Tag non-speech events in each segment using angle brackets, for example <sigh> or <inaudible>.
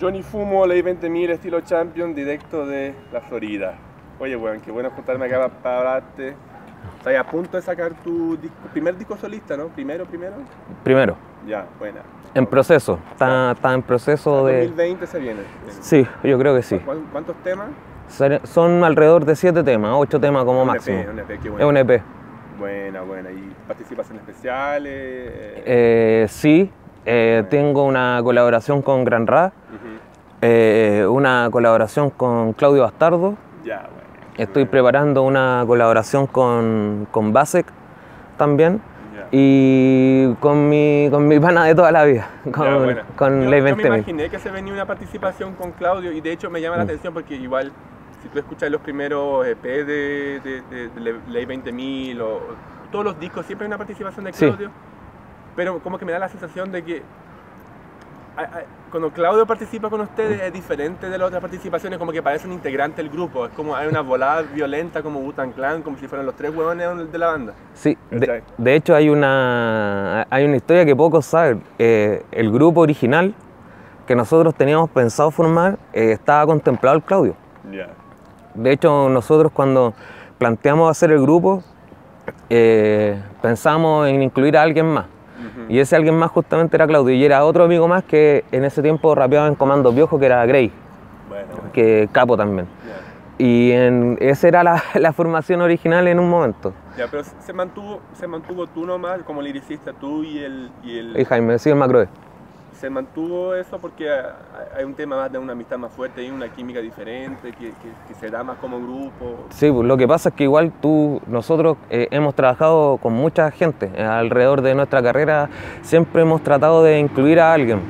Johnny Fumo, Ley 20.000, estilo champion, directo de la Florida. Oye, weón, qué bueno juntarme acá para hablarte. Estás a punto de sacar tu disco- primer disco solista, ¿no? Primero, primero. Primero, Ya, buena. en proceso. Está, está en proceso de... 2020 se viene. Sí, yo creo que sí. ¿Cuán- ¿Cuántos temas? Son alrededor de siete temas, ocho temas como Un máximo. EP, un EP, qué Es bueno. un EP. Buena, buena. ¿Y participaciones especiales? Eh, sí, eh, tengo una colaboración con Gran Ra. Eh, una colaboración con Claudio Bastardo. Ya, bueno. Estoy preparando una colaboración con, con Basek también. Ya. Y con mi, con mi pana de toda la vida, con, Ya, buena. con yo, Ley yo me 20.000. imaginé que se venía una participación con Claudio y de hecho me llama la Mm. atención porque igual si tú escuchas los primeros EP de, de, de- de Le- Ley 20.000 o todos los discos siempre hay una participación de Sí. Claudio, pero como que me da la sensación de que cuando Claudio participa con ustedes es diferente de las otras participaciones, como que parece un integrante del grupo, es como hay una volada violenta como Butan Clan, como si fueran los tres huevones de la banda. Sí, de, hecho hay una, hay una historia que pocos saben. Eh, el grupo original que nosotros teníamos pensado formar eh, estaba contemplado el Claudio. De hecho, nosotros cuando planteamos hacer el grupo, eh, pensamos en incluir a alguien más. Y ese alguien más justamente era Claudio. Y era otro amigo más que en ese tiempo rapeaba en Comando Piojo, que era Grey, Bueno, bueno. que capo también. Ya. Y en, esa era la, <laughs> la formación original en un momento. Ya, pero se mantuvo, se mantuvo tú nomás, como liricista, tú y el, y el Y Jaime, sí, el Macroe. Se mantuvo eso porque hay- un tema más de una amistad más fuerte y una química diferente que, que- que se da más como grupo. Sí, pues, lo que pasa es que igual tú, nosotros eh, hemos trabajado con mucha gente eh, alrededor de nuestra carrera, siempre hemos tratado de incluir a alguien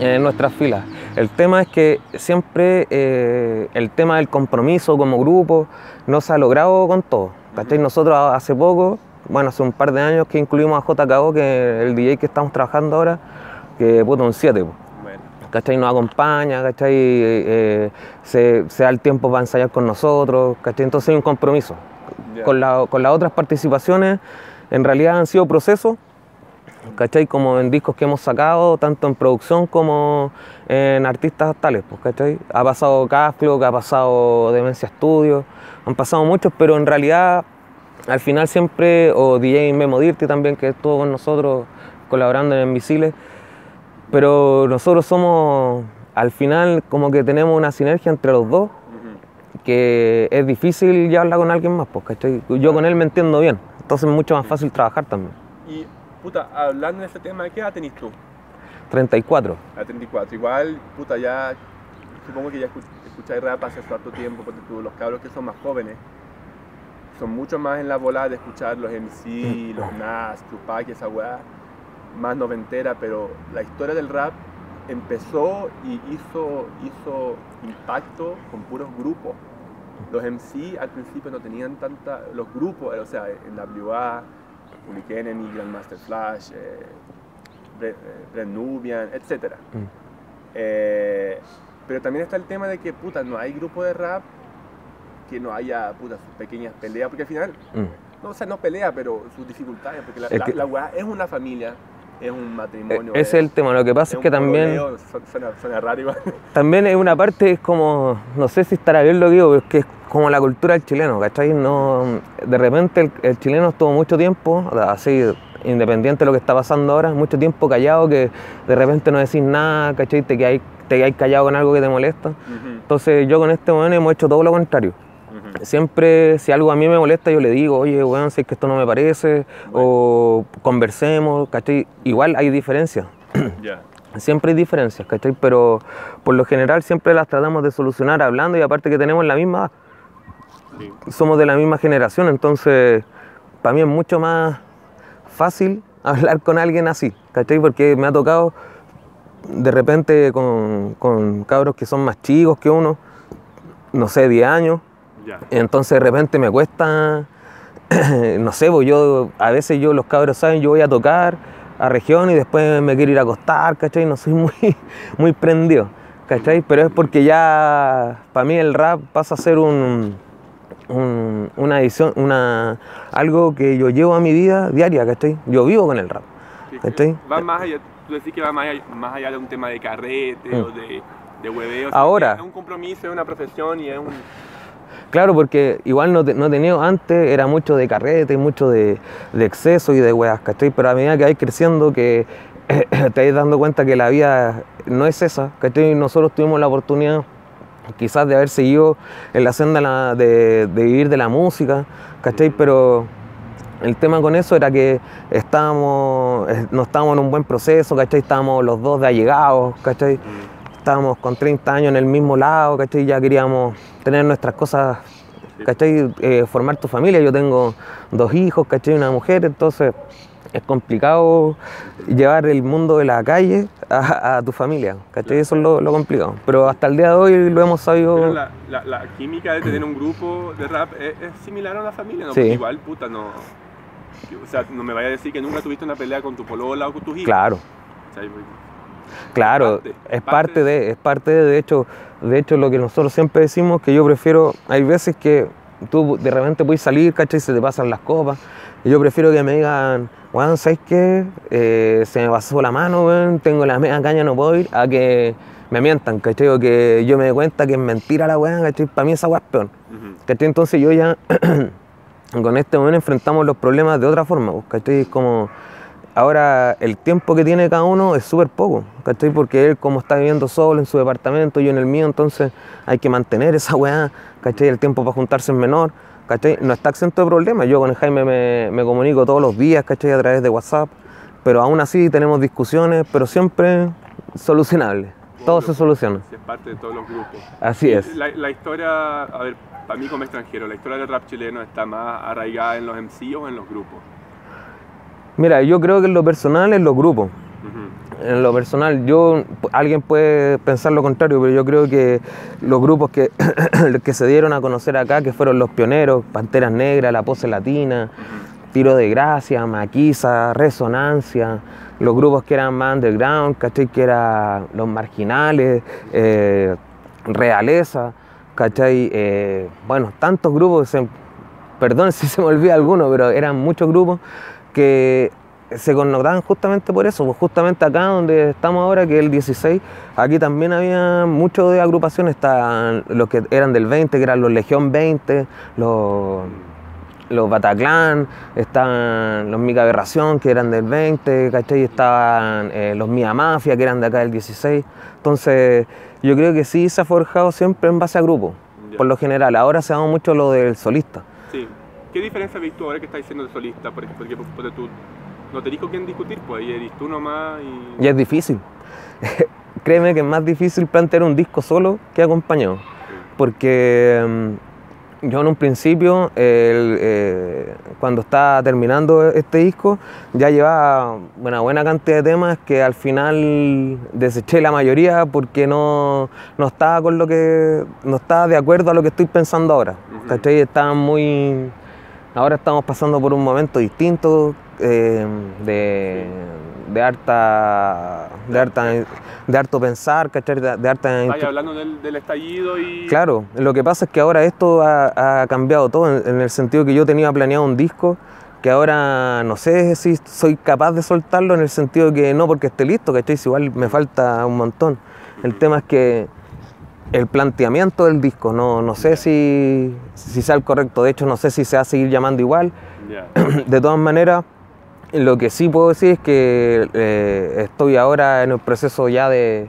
en nuestras filas. El tema es que siempre eh, el tema del compromiso como grupo no se ha logrado con todo. ¿cachai? Nosotros hace poco, bueno, hace un par de años que incluimos a JKO, que es el DJ que estamos trabajando ahora, que puto un 7. Bueno, ¿cachai? Nos acompaña, ¿cachai? Eh, se, se da el tiempo para ensayar con nosotros, ¿cachai? Entonces hay un compromiso. Con, la- con las otras participaciones, en realidad han sido procesos, ¿cachai? Como en discos que hemos sacado, tanto en producción como en artistas tales, pues, ¿cachai? Ha pasado Casclo, ha pasado Demencia Studio, han pasado muchos, pero en realidad al final siempre, o DJ Memo Dirty también, que estuvo con nosotros colaborando en Invisibles, pero nosotros somos, al final, como que tenemos una sinergia entre los dos, que es difícil llevarla con alguien más, pues, ¿cachai? Yo con él me entiendo bien, entonces es mucho más fácil trabajar también. Y, puta, hablando de ese tema, ¿qué edad tenés tú? 34. A 34. Igual, puta, ya, supongo que ya escu- escucháis rap hace harto tiempo, porque tú, los cabros que son más jóvenes, son mucho más en la volada de escuchar los MC, los Nas, Tupac y esa weá, más noventera, pero la historia del rap empezó y hizo, hizo impacto con puros grupos. Los MC al principio no tenían tanta, los grupos, o sea, en WA, Public Enemy, Grandmaster Flash, eh, eh, Nubian, etc. Mm. Eh, pero también está el tema de que, puta, no hay grupo de rap que no haya, puta, sus pequeñas peleas, porque al final, Mm. no, o sea, no pelea, pero sus dificultades, porque la, Es la, que- la es una familia, es un matrimonio. E- Ese es el tema, lo que pasa es que también... suena, suena raro igual. <laughs> También es una parte, es como, no sé si estará bien lo que digo, pero es que es como la cultura del chileno, ¿cachai? No, de repente el, el chileno estuvo mucho tiempo, así, independiente de lo que está pasando ahora, mucho tiempo callado, que de repente no decís nada, ¿cachai? Te quedáis, te quedáis callado con algo que te molesta. Entonces yo con este momento hemos hecho todo lo contrario. Siempre, si algo a mí me molesta, yo le digo, oye, weón, si es que esto no me parece, o conversemos, ¿cachai? Igual hay diferencias. <clears throat> Siempre hay diferencias, ¿cachai? Pero por lo general siempre las tratamos de solucionar hablando y aparte que tenemos la misma. Sí. somos de la misma generación, entonces para mí es mucho más fácil <laughs> hablar con alguien así, ¿cachai? Porque me ha tocado de repente con, con cabros que son más chicos que uno, no sé, 10 años, Ya. entonces de repente me cuesta, <clears throat> no sé, pues yo, a veces yo, los cabros saben, yo voy a tocar a región y después me quiero ir a acostar, ¿cachai? No soy <laughs> muy, muy prendido, ¿cachai? Pero es porque ya, para mí el rap pasa a ser un, un- una edición, una, algo que yo llevo a mi vida diaria, ¿cachai? Yo vivo con el rap, ¿cachai? Va más allá, tú decís que va más allá, más allá de un tema de carrete Mm. o de, de hueveo. Ahora. Es un compromiso, es una profesión y es un... Claro, porque igual no, te- no tenía antes, era mucho de carrete, mucho de, exceso y de weas, ¿cachai? Pero a medida que vais creciendo, que <coughs> te vais dando cuenta que la vida no es esa, ¿cachai? Nosotros tuvimos la oportunidad quizás de haber seguido en la senda de vivir de la música, ¿cachai? Pero el tema con eso era que estábamos, eh, no estábamos en un buen proceso, ¿cachai? Estábamos los dos de allegados, ¿cachai? Estábamos con 30 años en el mismo lado, ¿cachai? Ya queríamos tener nuestras cosas, ¿cachai? Eh, formar tu familia. Yo tengo dos hijos, ¿cachai? Una mujer, entonces es complicado llevar el mundo de la calle a, a tu familia, ¿cachai? Eso es lo, lo complicado. Pero hasta el día de hoy lo hemos sabido. la, la, la química de tener un grupo de rap es, es similar a una familia, ¿no? Sí. Igual, puta, no... O sea, no me vaya a decir que nunca tuviste una pelea con tu polola o con tus hijos. Claro. Claro, parte, es parte parte de- es parte de, de hecho, de hecho lo que nosotros siempre decimos que yo prefiero, hay veces que tú de repente puedes salir, ¿cachai? Y se te pasan las copas. Y yo prefiero que me digan, weón, ¿sabes qué? Eh, se me pasó la mano, weón, tengo la media caña, no puedo ir, a que me mientan, ¿cachai? O que yo me dé cuenta que es mentira la weón, ¿cachai? Para mí esa weá es peor. ¿Cachai? Entonces yo ya <clears throat> con este momento enfrentamos los problemas de otra forma, pues, ¿cachai? Es como ahora el tiempo que tiene cada uno es súper poco, ¿cachai? Porque él como está viviendo solo en su departamento, yo en el mío, entonces hay que mantener esa weá, ¿cachai? El tiempo para juntarse es menor, ¿cachai? No está exento de problemas, yo con el Jaime me, me comunico todos los días, ¿cachai? A través de WhatsApp, pero aún así tenemos discusiones, pero siempre solucionables, todo se soluciona, Es parte de todos los grupos. así es. La, la historia, a ver, para mí como extranjero, la historia del rap chileno está más arraigada en los MC o en los grupos. Mira, yo creo que en lo personal es los grupos. En lo personal, yo, alguien puede pensar lo contrario, pero yo creo que los grupos que, <clears throat> que se dieron a conocer acá, que fueron los pioneros, Panteras Negras, La Pose Latina, Tiro de Gracia, Maquisa, Resonancia, los grupos que eran más underground, ¿cachai? Que eran Los Marginales, eh, Realeza, ¿cachai? Eh, bueno, tantos grupos, se- perdón <laughs> si se me olvida alguno, pero eran muchos grupos que se connotaban justamente por eso, pues justamente acá donde estamos ahora, que es el 16, aquí también había mucho de agrupaciones, estaban los que eran del 20, que eran los Legión 20, los, los Bataclan, estaban los Mica Aberración, que eran del 20, ¿cachai? Estaban eh, los Mia Mafia, que eran de acá del 16. Entonces, yo creo que sí se ha forjado siempre en base a grupos, Ya. por lo general. Ahora se da mucho lo del solista. Sí. ¿Qué diferencia ves tú ahora que estás diciendo de solista? Por ejemplo, porque, porque tú no te dijo quién discutir, pues ahí eres tú nomás y... Y es difícil. <laughs> Créeme que es más difícil plantear un disco solo que acompañado. Porque mm, yo en un principio, el, eh, cuando estaba terminando este disco, ya llevaba una buena cantidad de temas que al final deseché la mayoría porque no, no estaba con lo que. no estaba de acuerdo a lo que estoy pensando ahora. ¿Cachai? Estaban muy. Ahora estamos pasando por un momento distinto eh, de, de harta. de harta. de harto pensar, ¿cachai? De, de harta Vaya hablando del, del estallido y... Claro, lo que pasa es que ahora esto ha, ha cambiado todo en, en el sentido que yo tenía planeado un disco que ahora no sé si soy capaz de soltarlo en el sentido que no porque esté listo, ¿cachai? Si igual me falta un montón. El tema es que el planteamiento del disco, no, no sé si, si sea el correcto, de hecho no sé si se va a seguir llamando igual. Ya. <clears throat> De todas maneras, lo que sí puedo decir es que eh, estoy ahora en el proceso ya de,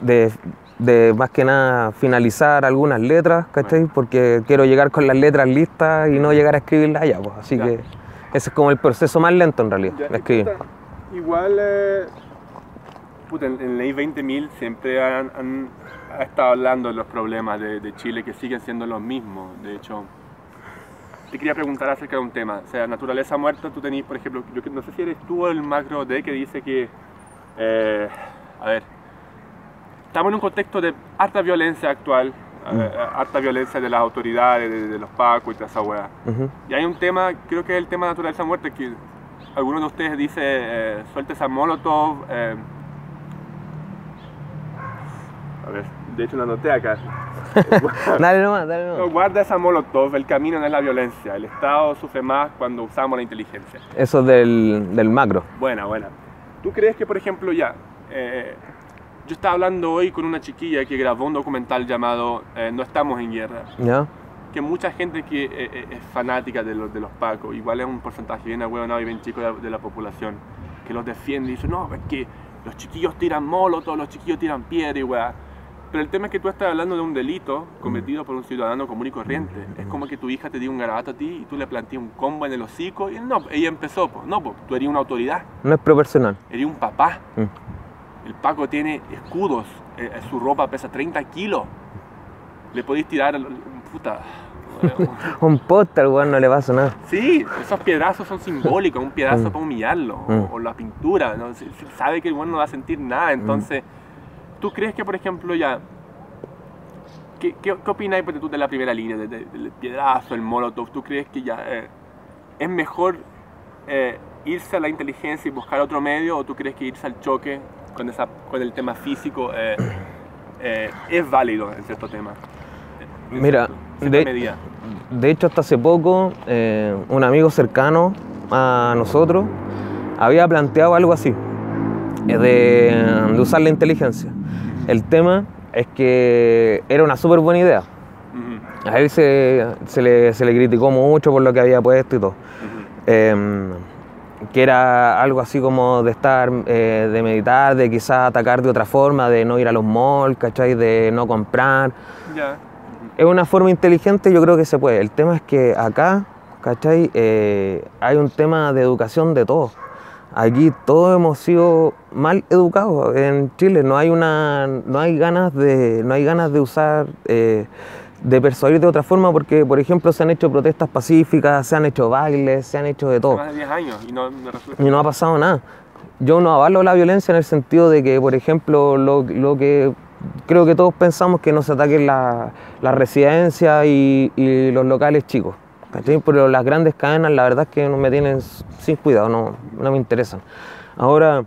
de- de más que nada finalizar algunas letras, ¿cachai? Porque quiero llegar con las letras listas y no llegar a escribirlas allá, pues. Así Ya. que ese es como el proceso más lento en realidad, de escribir. puta, igual, eh, puta, en, en Ley 20.000 siempre han, han- ha estado hablando de los problemas de, de Chile que siguen siendo los mismos. De hecho, te quería preguntar acerca de un tema. O sea, naturaleza muerta, tú tenés, por ejemplo, yo no sé si eres tú el macro D que dice que, eh, a ver, estamos en un contexto de harta violencia actual, eh, harta violencia de las autoridades, de, de los pacos y toda esa weá. Ujú. Y hay un tema, creo que es el tema de naturaleza muerta, que alguno de ustedes dice, eh, suelta esa molotov. eh, a ver, de hecho la anoté acá. <laughs> Dale nomás, dale No, nomás. guarda esa molotov, el camino no es la violencia. El Estado sufre más cuando usamos la inteligencia. Eso del, del macro. Buena, buena. ¿Tú crees que, por ejemplo, ya, eh, yo estaba hablando hoy con una chiquilla que grabó un documental llamado eh, No estamos en guerra, ¿Ya? que mucha gente que eh, eh, es fanática de los, de los pacos, igual es un porcentaje bien ahueonado y bien chico de, la- de la población, que los defiende y dice, no, es que los chiquillos tiran molotov, los chiquillos tiran piedra y weá. Pero el tema es que tú estás hablando de un delito cometido por un ciudadano común y corriente. Es como que tu hija te diga un garabato a ti y tú le planteas un combo en el hocico y no, ella empezó, pues, no, pues, tú eres una autoridad, No es proporcional. eres un papá. Mm. El Paco tiene escudos, eh, eh, su ropa pesa 30 kilos. Le podéis tirar, al- puta. <laughs> Un póster, weón, no le pasa nada. Sí, esos piedrazos son simbólicos, un piedrazo Mm. para humillarlo, o- Mm. o, la pintura, ¿no? Sabe que el bueno no va a sentir nada, entonces, ¿tú crees que, por ejemplo, ya, qué, qué, qué opináis porque tú de la primera línea, de- de- del piedrazo, el molotov, ¿tú crees que ya eh, es mejor eh, irse a la inteligencia y buscar otro medio, o tú crees que irse al choque con, esa, con el tema físico eh, eh, es válido en cierto tema? En Mira, cierto- de-. De hecho, hasta hace poco, un amigo cercano a nosotros había planteado algo así, de, de usar la inteligencia. El tema es que era una súper buena idea. A él se, se le, se le criticó mucho por lo que había puesto y todo. Em, que era algo así como de estar, eh, de meditar, de quizás atacar de otra forma, de no ir a los malls, ¿cachai? De no comprar. Ya. Es una forma inteligente, yo creo que se puede. El tema es que acá, ¿cachai? Eh, hay un tema de educación de todos. Aquí todos hemos sido mal educados en Chile. No hay una, no hay ganas de, no hay ganas de usar, eh, de persuadir de otra forma, porque, por ejemplo, se han hecho protestas pacíficas, se han hecho bailes, se han hecho de todo Más de 10 años y no me resulta. y no ha pasado nada. Yo no avalo la violencia en el sentido de que, por ejemplo, lo, lo que creo que todos pensamos que no se ataquen la- las residencias y, y los locales chicos. Pero las grandes cadenas, la verdad es que no me tienen sin cuidado, no, no me interesan. Ahora,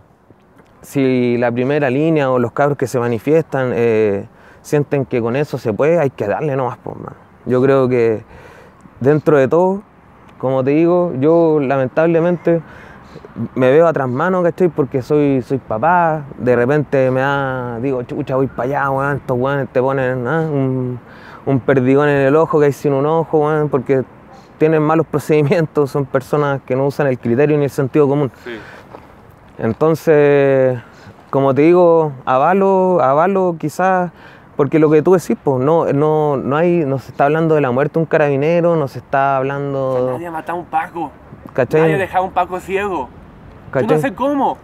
si la primera línea o los cabros que se manifiestan eh, sienten que con eso se puede, hay que darle nomás, pues, mano. Yo creo que dentro de todo, como te digo, yo lamentablemente me veo atrás mano, ¿cachai? Porque soy, soy papá, de repente me da, digo, chucha, voy para allá, weón, estos weones te ponen ah, un, un perdigón en el ojo que hay sin un ojo, weón, porque tienen malos procedimientos, son personas que no usan el criterio ni el sentido común. Sí. Entonces, como te digo, avalo, avalo quizás, porque lo que tú decís, pues, no, no, no hay, no se está hablando de la muerte de un carabinero, no se está hablando, Nadie ha matado a un Paco. ¿cachai? Nadie ha dejado a un Paco ciego. ¿Cachai? no sé cómo. O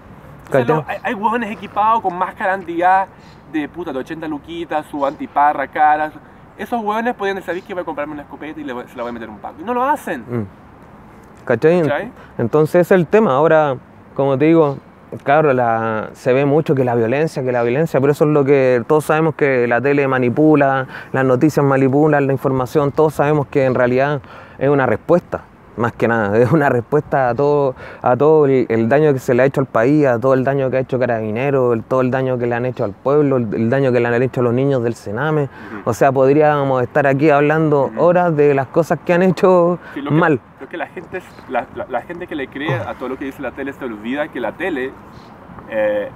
sea, ¿Cachai? no, hay, hay huevones equipados con máscara anti-gas de puta, de 80 luquitas, su antiparra, caras. Esos huevones podían decir, ¿sabéis que voy a comprarme una escopeta y le voy- se la voy a meter un Paco? Y no lo hacen. Mm. ¿Cachai? ¿Cachai? Entonces ese es el tema. Ahora, como te digo, claro, la, se ve mucho que la violencia, que la violencia, pero eso es lo que todos sabemos que la tele manipula, las noticias manipulan, la información, todos sabemos que en realidad es una respuesta, más que nada, <laughs> es una respuesta a todo, a todo el, el daño que se le ha hecho al país, a todo el daño que ha hecho Carabineros, el- todo el daño que le han hecho al pueblo, el, el daño que le han hecho a los niños del Sename. O sea, podríamos estar aquí hablando horas de las cosas que han hecho Sí, lo que- mal. Creo que la gente, es- la, la- la gente que le cree a todo lo que dice la tele se olvida que la tele eh,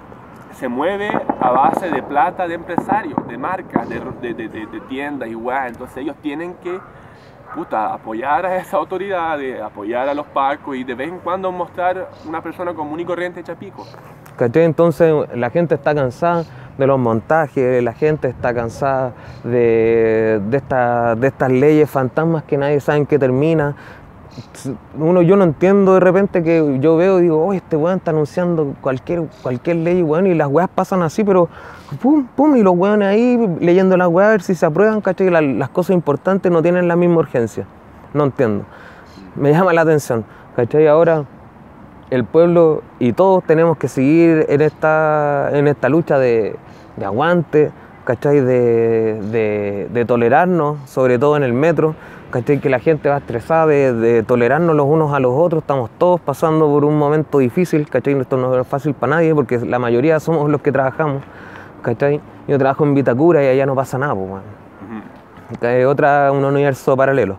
se mueve a base de plata de empresarios, de marcas, de, de- de- de- tiendas y weá. Entonces ellos tienen que puta, apoyar a esa autoridad, de apoyar a los pacos y de vez en cuando mostrar una persona común y corriente hecha pico. ¿Cachai? Entonces la gente está cansada de los montajes, la gente está cansada de, de, esta- de estas leyes fantasmas que nadie sabe en qué termina. Uno, yo no entiendo de repente que yo veo y digo, oh, este weón está anunciando cualquier, cualquier ley, weón, y las weas pasan así, pero pum, pum, y los weones ahí leyendo las weas a ver si se aprueban, ¿cachai? La- las cosas importantes no tienen la misma urgencia. No entiendo. Me llama la atención, ¿cachai? Ahora el pueblo y todos tenemos que seguir en esta, en esta lucha de, de aguante, ¿cachai? De, de- de tolerarnos, sobre todo en el metro, ¿cachai? Que la gente va estresada de, de tolerarnos los unos a los otros, estamos todos pasando por un momento difícil, ¿cachai? Esto no es fácil para nadie porque la mayoría somos los que trabajamos, ¿cachai? Yo trabajo en Vitacura y allá no pasa nada, pues, que es otra, un universo paralelo.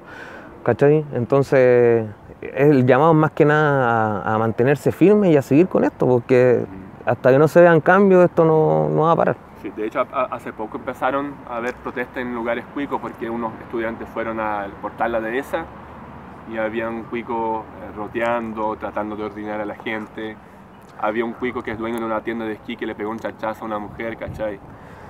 ¿Cachai? Entonces, el llamado más que nada a, a mantenerse firme y a seguir con esto, porque hasta que no se vean cambios, esto no, no va a parar. Sí, de hecho, a- hace poco empezaron a haber protestas en lugares cuicos porque unos estudiantes fueron al portal La Dehesa y había un cuico eh, roteando, tratando de ordenar a la gente. Había un cuico que es dueño de una tienda de esquí que le pegó un chachazo a una mujer, ¿cachai?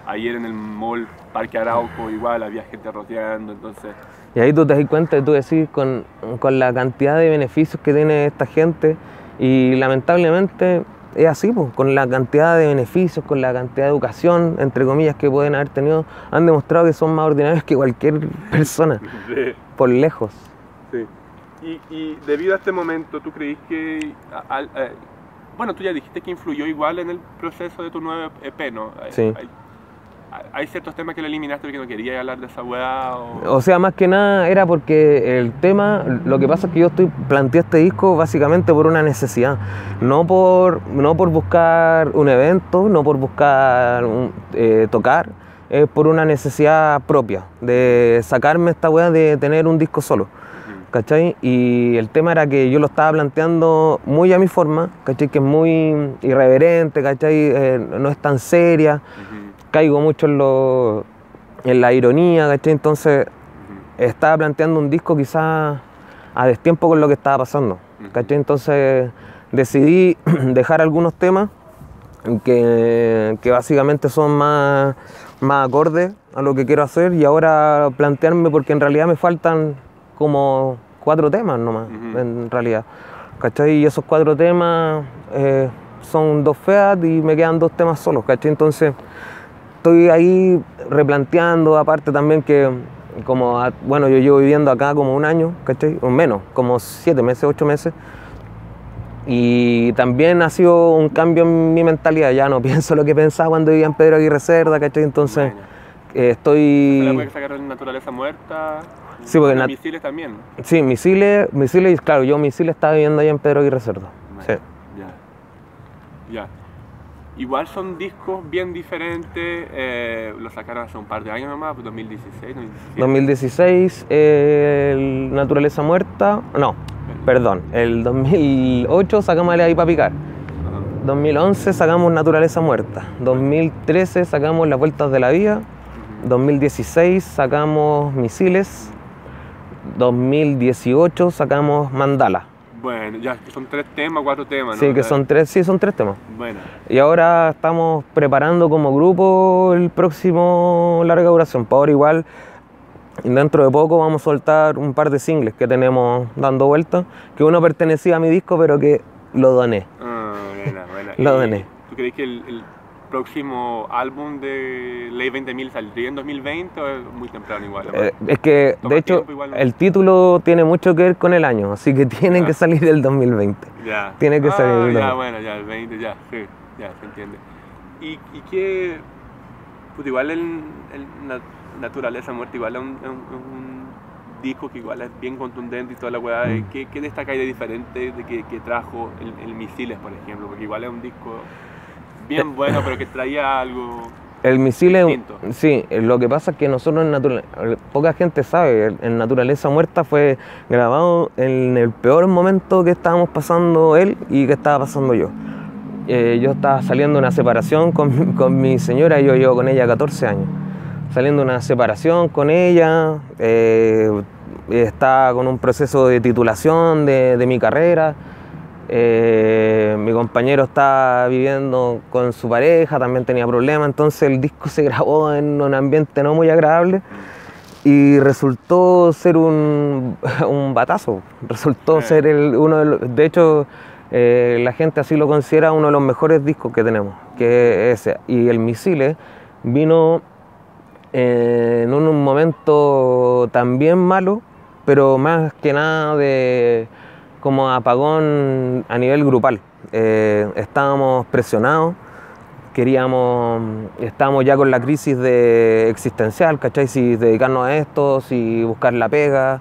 Ayer en el mall Parque Arauco igual había gente roteando, entonces... Y ahí tú te das cuenta tú decís con, con la cantidad de beneficios que tiene esta gente y lamentablemente es así, pues, con la cantidad de beneficios, con la cantidad de educación, entre comillas, que pueden haber tenido, han demostrado que son más ordinarios que cualquier <laughs> persona, Sí. por lejos. Sí. Y, y debido a este momento, ¿tú creís que... a- eh, bueno, tú ya dijiste que influyó igual en el proceso de tu nuevo EP, ¿no? Sí. Hay, hay- ciertos temas que lo eliminaste porque no querías hablar de esa weá o... O sea, más que nada era porque el tema, lo que pasa es que yo estoy planteé este disco básicamente por una necesidad, no por, no por buscar un evento, no por buscar un- eh, tocar, es por una necesidad propia, de sacarme esta weá de tener un disco solo. ¿Cachai? Y el tema era que yo lo estaba planteando muy a mi forma, ¿cachai? Que es muy irreverente, ¿cachai? Eh, no es tan seria, caigo mucho en, lo, en la ironía, ¿cachai? Entonces estaba planteando un disco quizás a destiempo con lo que estaba pasando. ¿cachai? Entonces decidí <clears throat> dejar algunos temas que, que básicamente son más, más acordes a lo que quiero hacer y ahora plantearme porque en realidad me faltan como cuatro temas nomás, Ujú. en realidad. ¿Cachai? Y esos cuatro temas eh, son dos feas y me quedan dos temas solos, ¿cachai? Entonces estoy ahí replanteando, aparte también que como, a- bueno, yo llevo viviendo acá como un año, ¿cachai? O menos, como siete meses, ocho meses. Y también ha sido un cambio en mi mentalidad, ya no <laughs> pienso lo que pensaba cuando vivía en Pedro Aguirre Cerda, ¿cachai? Entonces eh, ¿Fue la estoy... que sacaron Naturaleza Muerta? Sí, porque Misiles también. Sí, Misiles, Misiles, claro, yo Misiles estaba viviendo allá en Pedro Aguirre Cerda. Sí. Ya. Ya. Igual son discos bien diferentes. eh, lo sacaron hace un par de años nomás, pues 2016, 2017. 2016, el Naturaleza Muerta, no, perdón, el 2008 sacamos ahí para picar. Ajá. 2011 sacamos Naturaleza Muerta. 2013 sacamos Las Vueltas de la Vida. Ujú. 2016 sacamos Misiles. 2018 sacamos Mandala. Bueno, ya que son tres temas, cuatro temas, ¿no? Sí, que son tres, sí, son tres temas. Bueno, Y ahora estamos preparando como grupo el próximo larga duración. Por ahora igual, dentro de poco vamos a soltar un par de singles que tenemos dando vueltas, que uno pertenecía a mi disco, pero que lo doné. ah, buena, buena. <laughs> Lo ¿Y doné. ¿Tú crees que el, el próximo álbum de Ley 20.000 saldría en 2020 o es muy temprano igual? Eh, es que, de hecho, igual, el título tiene mucho que ver con el año, así que <laughs> tienen Ah. que salir del 2020. Ya. Tiene que ah, salir, Ya, ¿no? bueno, ya, el 20, ya, sí, ya, se entiende. ¿Y, y qué? Pues igual el, el na- Naturaleza Muerta, igual es un, un- un disco que igual es bien contundente y toda la weá. Mm. ¿Qué, qué destaca ahí de diferente de que, que trajo el, el Misiles, por ejemplo? Porque igual es un disco bien bueno, pero que traía algo. El misil es, Distinto. sí, eh, lo que pasa es que nosotros en naturaleza, poca gente sabe, en Naturaleza Muerta fue grabado en el peor momento que estábamos pasando él y que estaba pasando yo. Eh, yo estaba saliendo de una separación con, <laughs> con mi señora, yo llevo con ella 14 años. Saliendo de una separación con ella, eh, estaba con un proceso de titulación de, de mi carrera. Eh, mi compañero estaba viviendo con su pareja, también tenía problemas, entonces el disco se grabó en un ambiente no muy agradable y resultó ser un, <laughs> un batazo, resultó Eh. ser el, uno de los, de hecho eh, la gente así lo considera uno de los mejores discos que tenemos, que es ese. Y el Misile vino eh, en un momento también malo, pero más que nada de como apagón a nivel grupal. Eh, estábamos presionados, queríamos, estábamos ya con la crisis de existencial, ¿cachai? Si dedicarnos a esto, si buscar la pega,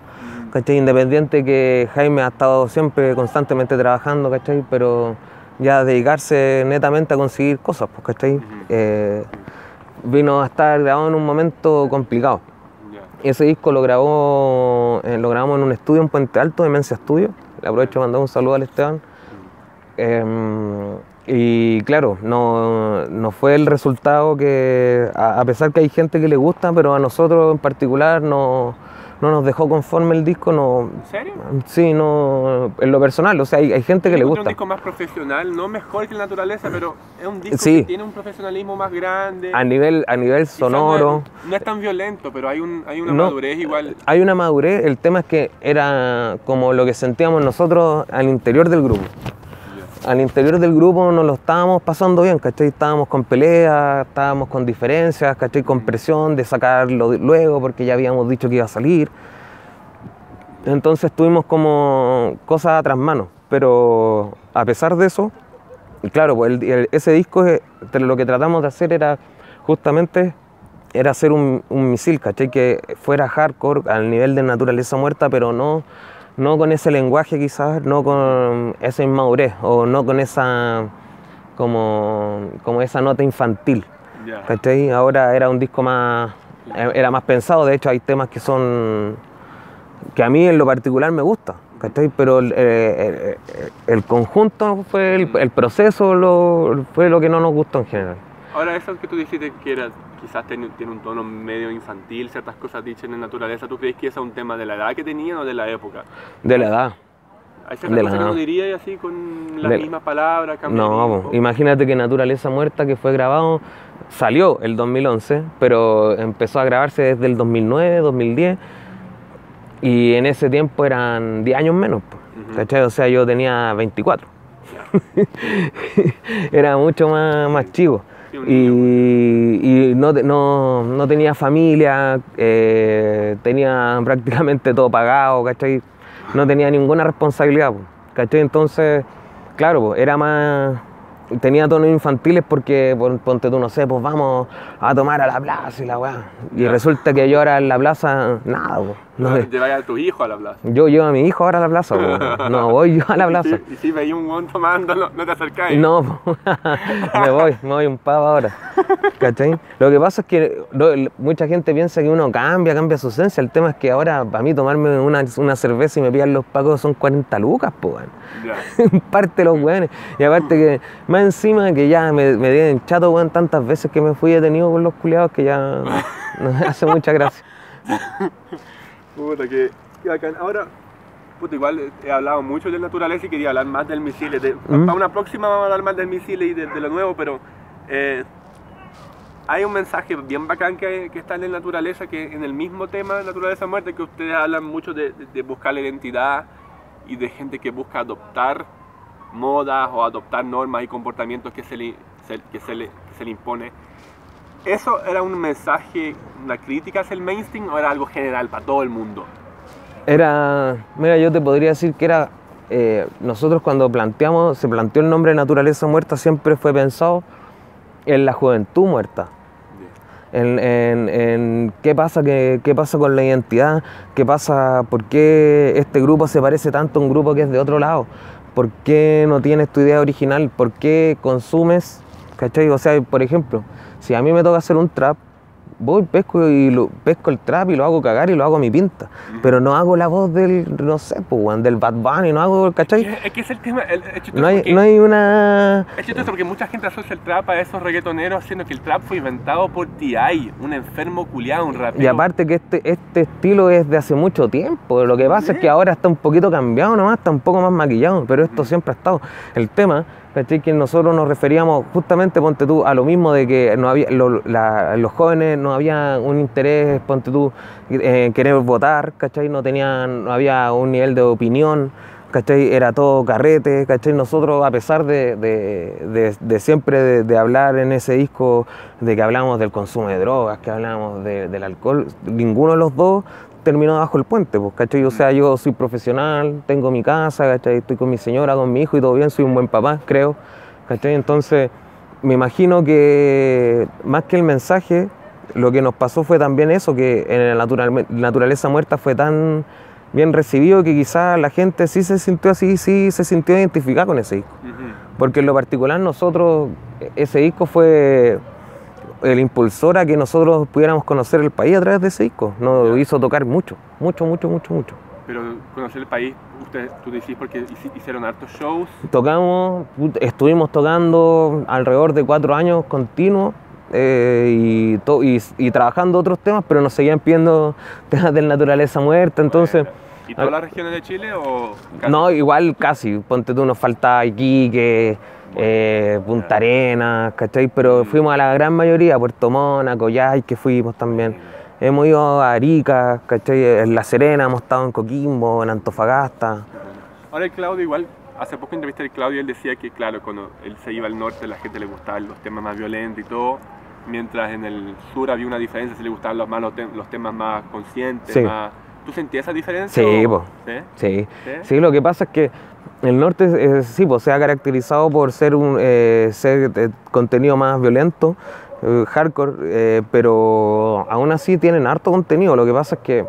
¿cachai? Independiente que Jaime ha estado siempre constantemente trabajando, ¿cachai? Pero ya dedicarse netamente a conseguir cosas, pues, ¿cachai? Eh, vino a estar grabado en un momento complicado. Ese disco lo grabó, eh, lo grabamos en un estudio en Puente Alto, Demencia Studio. Le aprovecho mandar un saludo al Esteban. Eh, Y claro, no, no fue el resultado que, a, a pesar que hay gente que le gusta, pero a nosotros en particular no, no nos dejó conforme el disco, no... ¿En serio? Sí, no, en lo personal, o sea, hay, hay gente que le Es un gusta. disco más profesional, no mejor que la naturaleza, pero es un disco Sí. que tiene un profesionalismo más grande. A nivel, a nivel Quizás no es- sonoro, No es, tan violento, pero hay, un, hay una No. madurez igual. hay una madurez, el tema es que era como lo que sentíamos nosotros al interior del grupo. Al interior del grupo nos lo estábamos pasando bien, ¿cachai? Estábamos con peleas, estábamos con diferencias, ¿cachai? Con presión de sacarlo luego porque ya habíamos dicho que iba a salir. Entonces tuvimos como cosas tras manos, pero a pesar de eso, claro, pues el- el- ese disco lo que tratamos de hacer era justamente era hacer un, un misil, ¿cachai? Que fuera hardcore al nivel de naturaleza muerta, pero no, no con ese lenguaje quizás, no con esa inmadurez o no con esa como, como esa nota infantil. ¿cachai? Ahora era un disco más, era más pensado, de hecho hay temas que son, que a mí en lo particular me gusta, ¿cachai? Pero el, el conjunto fue el, el proceso, lo, fue lo que no nos gustó en general. Ahora, eso que tú dijiste que era, quizás tiene, tiene un tono medio infantil, ciertas cosas dichas en naturaleza, ¿tú crees que ese es un tema de la edad que tenían o de la época? De la edad. ¿Hay ciertas De la cosas que edad. no diría así con las De- mismas palabras? No, imagínate que Naturaleza Muerta, que fue grabado, salió el 2011, pero empezó a grabarse desde el 2009, 2010, y en ese tiempo eran 10 años menos, Ujú. ¿cachai? O sea, yo tenía 24. <laughs> Era mucho más, más chico. Niño. Y, y no, no, no tenía familia, eh, tenía <laughs> prácticamente todo pagado, ¿cachai? No tenía ninguna responsabilidad, po, ¿cachai? Entonces, claro, po, era más... Tenía tonos infantiles porque, pon- ponte tú, no sé, pues vamos a tomar a la plaza y la weá. Y resulta que yo ahora en la plaza, nada, po, no, Lleváis a tu hijo a la plaza. yo llevo a mi hijo ahora a la plaza, po, no voy yo a la plaza. Y si veis un guón tomándolo, no te acercáis. No, <laughs> me voy, me voy un pavo ahora. ¿Cachai? Lo que pasa es que mucha gente piensa que uno cambia, cambia su esencia. El tema es que ahora, para mí, tomarme una, una cerveza y me pillan los pagos son 40 lucas, po. Ya. <laughs> parte los weones. Y aparte que, más encima que ya me, me tienen chato, weón, tantas veces que me fui detenido con los culiados que ya <laughs> no me hace mucha gracia. Puta, que, que bacán. Ahora, puta, igual he hablado mucho de naturaleza y quería hablar más del misil. De, Mm. Para una próxima vamos a hablar más del misil y de, de lo nuevo, pero eh, hay un mensaje bien bacán que, que está en la naturaleza, que en el mismo tema de naturaleza muerte, que ustedes hablan mucho de, de- de buscar la identidad y de gente que busca adoptar modas o adoptar normas y comportamientos que se le, se- que se le, que se le impone. ¿Eso era un mensaje, una crítica hacia el mainstream o era algo general para todo el mundo? Era, mira, yo te podría decir que era, eh, nosotros cuando planteamos, se planteó el nombre de naturaleza muerta, siempre fue pensado en la juventud muerta. En, en- en qué pasa, que, qué pasa con la identidad, qué pasa, por qué este grupo se parece tanto a un grupo que es de otro lado, por qué no tienes tu idea original, por qué consumes, ¿cachai? O sea, por ejemplo, si a mí me toca hacer un trap, voy, pesco y lo, pesco el trap y lo hago cagar y lo hago a mi pinta, pero no hago la voz del, no sé, pues, del Bad Bunny, no hago, ¿cachai? Es que es el tema, el- es chistoso No hay, porque- no hay una... es chistoso porque mucha gente asocia el trap a esos reggaetoneros, siendo que el trap fue inventado por T.I., un enfermo culiado, un rapero. Y aparte que este, este estilo es de hace mucho tiempo. Lo que pasa es que ahora está un poquito cambiado nomás, está un poco más maquillado, pero esto siempre ha estado. El tema, ¿cachai? Que nosotros nos referíamos justamente, ponte tú, a lo mismo de que no había, los jóvenes no había un interés, ponte tú, en querer votar, ¿cachai? No tenían, no había un nivel de opinión. ¿Cachai? Era todo carrete, ¿cachai? Nosotros, a pesar de, de- de- siempre de, hablar en ese disco, de que hablamos del consumo de drogas, que hablamos de- del alcohol, ninguno de los dos terminó bajo el puente, pues, ¿cachai? O sea, yo soy profesional, tengo mi casa, ¿cachai? Estoy con mi señora, con mi hijo y todo bien, soy un buen papá, creo, ¿cachai? Entonces, me imagino que más que el mensaje, lo que nos pasó fue también eso, que en la natural- naturaleza muerta fue tan bien recibido que quizás la gente sí se sintió así, sí se sintió identificada con ese disco. Porque en lo particular nosotros, ese disco fue el impulsor a que nosotros pudiéramos conocer el país a través de ese disco. Nos hizo tocar mucho, mucho, mucho, mucho, mucho. Pero conocer el país, usted, tú decís porque hici- hicieron hartos shows. Tocamos, estuvimos tocando alrededor de cuatro años continuos eh, y, to- y, y trabajando otros temas, pero nos seguían pidiendo <laughs> temas de naturaleza muerta, entonces... ¿Y todas las regiones de Chile o casi? No, igual casi, ponte tú, nos falta Iquique, eh, Punta Arenas, ¿cachai? Pero fuimos a la gran mayoría, Puerto Mónaco, que fuimos también. Hemos ido a Arica, ¿cachai? En La Serena, hemos estado en Coquimbo, en Antofagasta. Ahora el Claudio igual, hace poco entrevisté al Claudio y él decía que claro, cuando él se iba al norte la gente le gustaban los temas más violentos y todo, mientras en el sur había una diferencia, se le gustaban los, más los, tem- los temas más conscientes, Sí. más... ¿Tú sentías esa diferencia? Sí, o-. ¿Sí? Sí. ¿Sí? Sí, lo que pasa es que el norte eh, sí, pues, se ha caracterizado por ser un eh, ser de contenido más violento, eh, hardcore, eh, pero aún así tienen harto contenido. Lo que pasa es que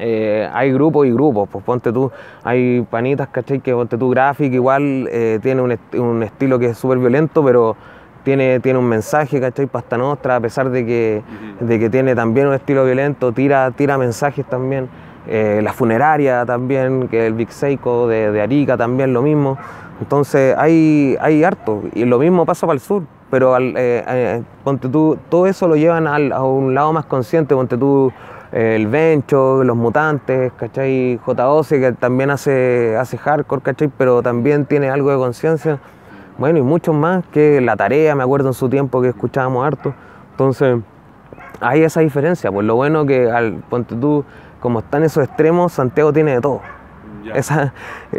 eh, hay grupos y grupos, pues ponte tú, hay panitas, ¿cachai? Que ponte tú Graphic igual eh, tiene un, est- un estilo que es súper violento, pero tiene, tiene un mensaje, ¿cachai? Pasta Nostra, a pesar de que, de que tiene también un estilo violento, tira, tira mensajes también. Eh, la funeraria también, que el Big Seiko de, Arica también lo mismo. Entonces hay, hay harto. Y lo mismo pasa para el sur. Pero al, eh, eh, ponte tú, todo eso lo llevan a un lado más consciente. Ponte tú eh, el Bencho, los mutantes, ¿cachai? J12 que también hace, hace hardcore, ¿cachai? Pero también tiene algo de conciencia. Bueno, y muchos más que la tarea, me acuerdo en su tiempo que escuchábamos harto. Entonces, hay esa diferencia. Pues lo bueno que al ponte tú, como están esos extremos, Santiago tiene de todo. Esa,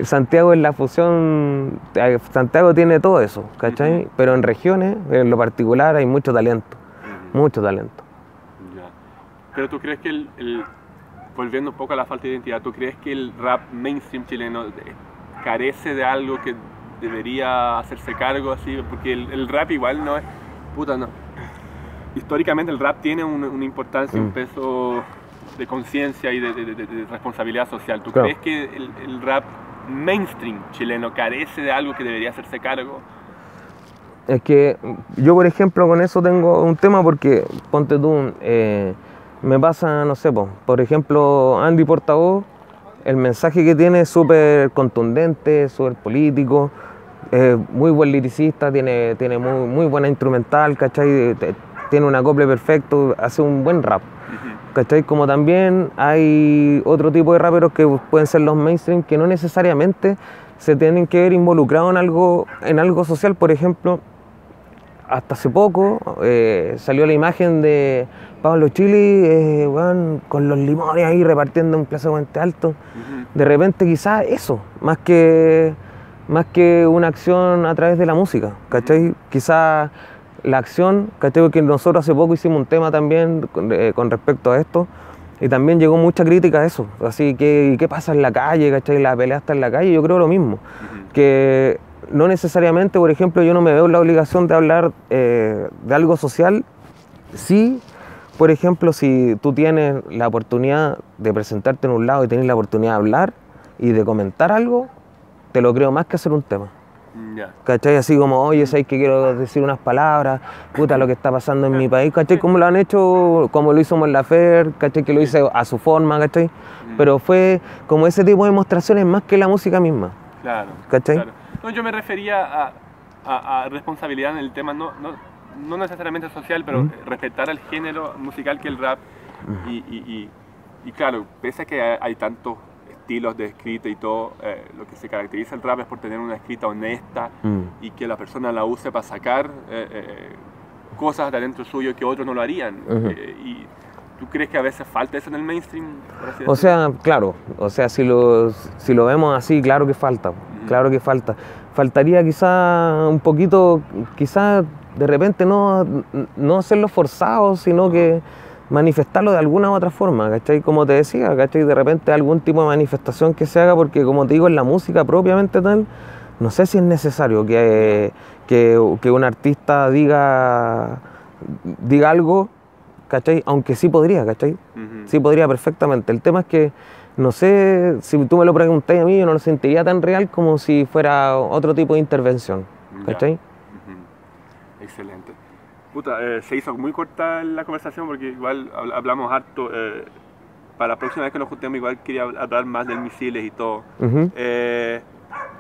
Santiago es la fusión, eh, Santiago tiene todo eso, ¿cachai? Pero en regiones, en lo particular, hay mucho talento, mucho talento. Pero tú crees que el, el- volviendo un poco a la falta de identidad, ¿tú crees que el rap mainstream chileno carece de algo que debería hacerse cargo así? Porque el, el rap igual no es, puta, no. Históricamente el rap tiene un- una importancia, un Mm. peso de conciencia y de, de- de- responsabilidad social. ¿Tú Claro. crees que el, el rap mainstream chileno carece de algo que debería hacerse cargo? Es que yo, por ejemplo, con eso tengo un tema porque, ponte tú, eh, me pasa, no sé, po, por ejemplo, Andy Portavoz, el mensaje que tiene es súper contundente, súper político, eh, muy buen liricista, tiene, tiene muy, muy buena instrumental, ¿cachai? Tiene un acople perfecto, hace un buen rap. ¿Cachai? Como también hay otro tipo de raperos que pueden ser los mainstream que no necesariamente se tienen que ver involucrados en algo, en algo social. Por ejemplo, hasta hace poco eh, salió la imagen de Pablo Chili eh, con los limones ahí repartiendo en Plaza Puente Alto. De repente quizás eso, más que, más que una acción a través de la música, ¿cachai? Quizás la acción, ¿cachai? Porque nosotros hace poco hicimos un tema también con, eh, con respecto a esto y también llegó mucha crítica a eso. Así que, ¿qué pasa en la calle, ¿cachai? La pelea está en la calle, yo creo lo mismo. Que no necesariamente, por ejemplo, yo no me veo la obligación de hablar eh, de algo social. Sí, por ejemplo, si tú tienes la oportunidad de presentarte en un lado y tienes la oportunidad de hablar y de comentar algo, te lo creo más que hacer un tema. ¿Cachai? Así como, oye, sabes que quiero decir unas palabras, puta, lo que está pasando en mi país, ¿cachai? Como lo han hecho, como lo hizo en la FER, ¿cachai? Que lo hice a su forma, ¿cachai? Mm. Pero fue como ese tipo de demostraciones más que la música misma, Claro. ¿cachai? claro. No, yo me refería a, a- a responsabilidad en el tema, no, no, no necesariamente social, pero Mm. respetar el género musical que el rap. Y, y- y- y claro, pese a que hay, hay tantos estilos de escrita y todo, eh, lo que se caracteriza el rap es por tener una escrita honesta Mm. y que la persona la use para sacar eh, eh, cosas de adentro suyo que otros no lo harían. Ujú. Eh, y ¿Tú crees que a veces falta eso en el mainstream? O sea, claro, o sea, si lo, si lo vemos así, claro que falta, claro que falta. Faltaría quizá un poquito, quizá de repente no, no hacerlo forzado, sino que manifestarlo de alguna u otra forma, ¿cachai? Como te decía, ¿cachai? De repente algún tipo de manifestación que se haga, porque como te digo, en la música propiamente tal, no sé si es necesario que, que, que un artista diga, diga algo, ¿cachai? Aunque sí podría, ¿cachai? Sí, podría perfectamente. El tema es que no sé, si tú me lo preguntáis a mí, yo no lo sentiría tan real como si fuera otro tipo de intervención. ¿Cachai? Excelente. Puta, eh, se hizo muy corta la conversación porque igual habl- hablamos harto. eh, para la próxima vez que nos juntemos igual quería hablar más del misiles y todo. Ujú. Eh,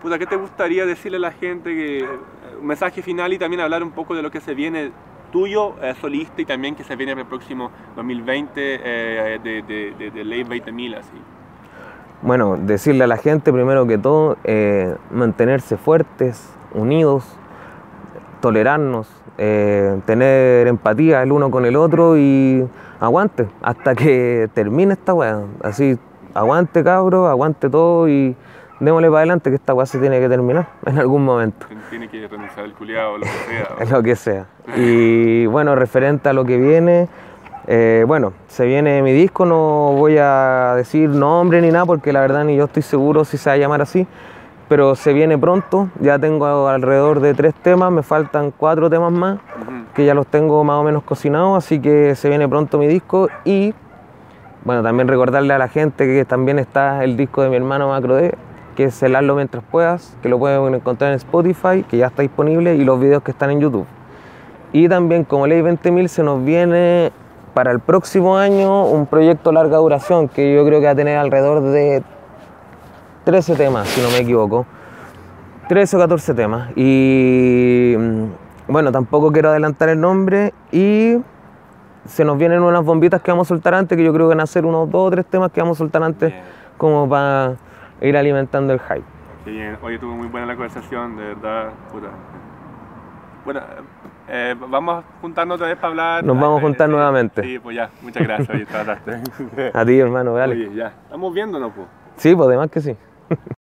puta, ¿qué te gustaría decirle a la gente? Que, un mensaje final y también hablar un poco de lo que se viene tuyo, solista, y también que se viene para el próximo 2020 eh, de, de, de, de Ley 20.000, así. Bueno, decirle a la gente primero que todo, mantenerse fuertes, unidos, tolerarnos, eh, tener empatía el uno con el otro y aguante hasta que termine esta weá. Así, aguante cabro, aguante todo y démosle para adelante que esta weá se tiene que terminar <laughs> en algún momento. Tiene que renunciar el culiado, lo que sea. <laughs> Lo que sea. Y bueno, referente a lo que viene, eh, bueno, se viene mi disco, no voy a decir nombre ni nada porque la verdad ni yo estoy seguro si se va a llamar así, pero se viene pronto, ya tengo alrededor de tres temas, me faltan cuatro temas más que ya los tengo más o menos cocinados, así que se viene pronto mi disco. Y bueno, también recordarle a la gente que también está el disco de mi hermano Macro D, que es Celarlo mientras puedas, que lo pueden encontrar en Spotify, que ya está disponible, y los videos que están en YouTube. Y también como Ley 20.000 se nos viene para el próximo año un proyecto larga duración que yo creo que va a tener alrededor de 13 temas, si no me equivoco. 13 o 14 temas. Y mm, bueno, tampoco quiero adelantar el nombre y se nos vienen unas bombitas que vamos a soltar antes, que yo creo que van a ser unos dos o tres temas que vamos a soltar antes Bien. como para ir alimentando el hype. Bien. Oye, tuvo muy buena la conversación, de verdad. Puta. Bueno, eh, vamos a juntarnos otra vez para hablar. Nos vamos a Eh, juntar nuevamente. Sí, pues ya. Muchas gracias. Oye, <laughs> trataste. A ti, hermano, dale. Oye, ya. Estamos viéndonos, pues. Sí, pues además que sí.